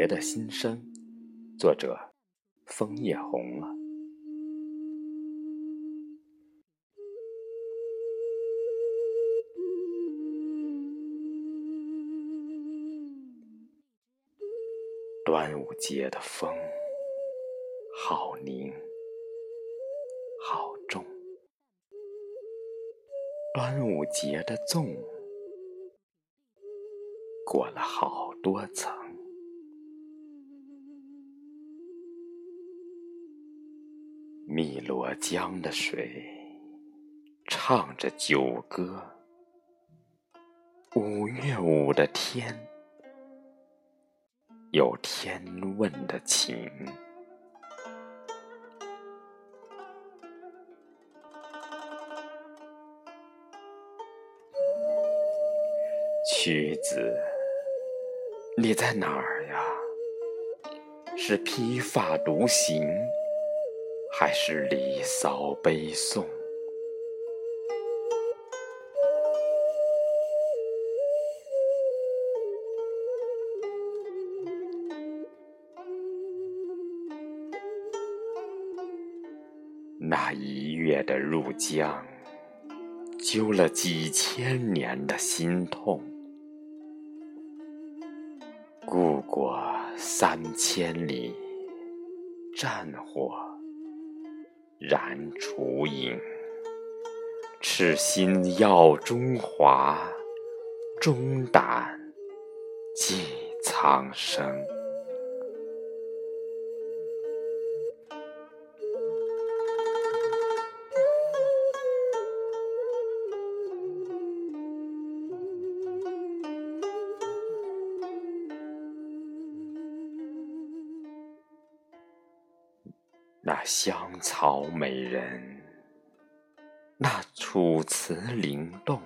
别的心声，作者：枫叶红了。端午节的风，好宁，好重；端午节的粽，裹了好多层。汨罗江的水，唱着酒歌；五月五的天。有天问的情，曲子，你在哪儿呀？是披发独行，还是离骚悲颂？那一月的入江，揪了几千年的心痛；故国三千里，战火燃烛影。赤心耀中华，忠胆济苍生。那香草美人，那楚辞灵动，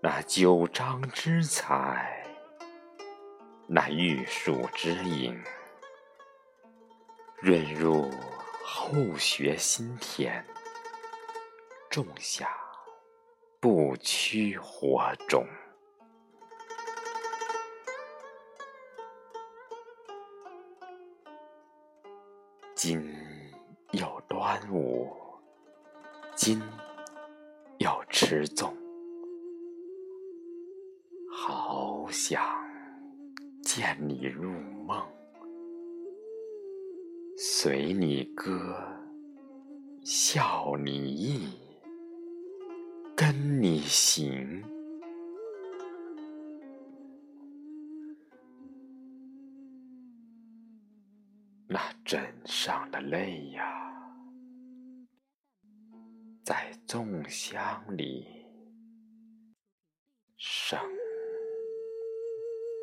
那九章之才，那玉树之影，润入后学心田，种下不屈火种。今又端午，今又吃粽，好想见你入梦，随你歌，笑你意，跟你行。那枕上的泪呀，在粽香里生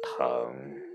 疼。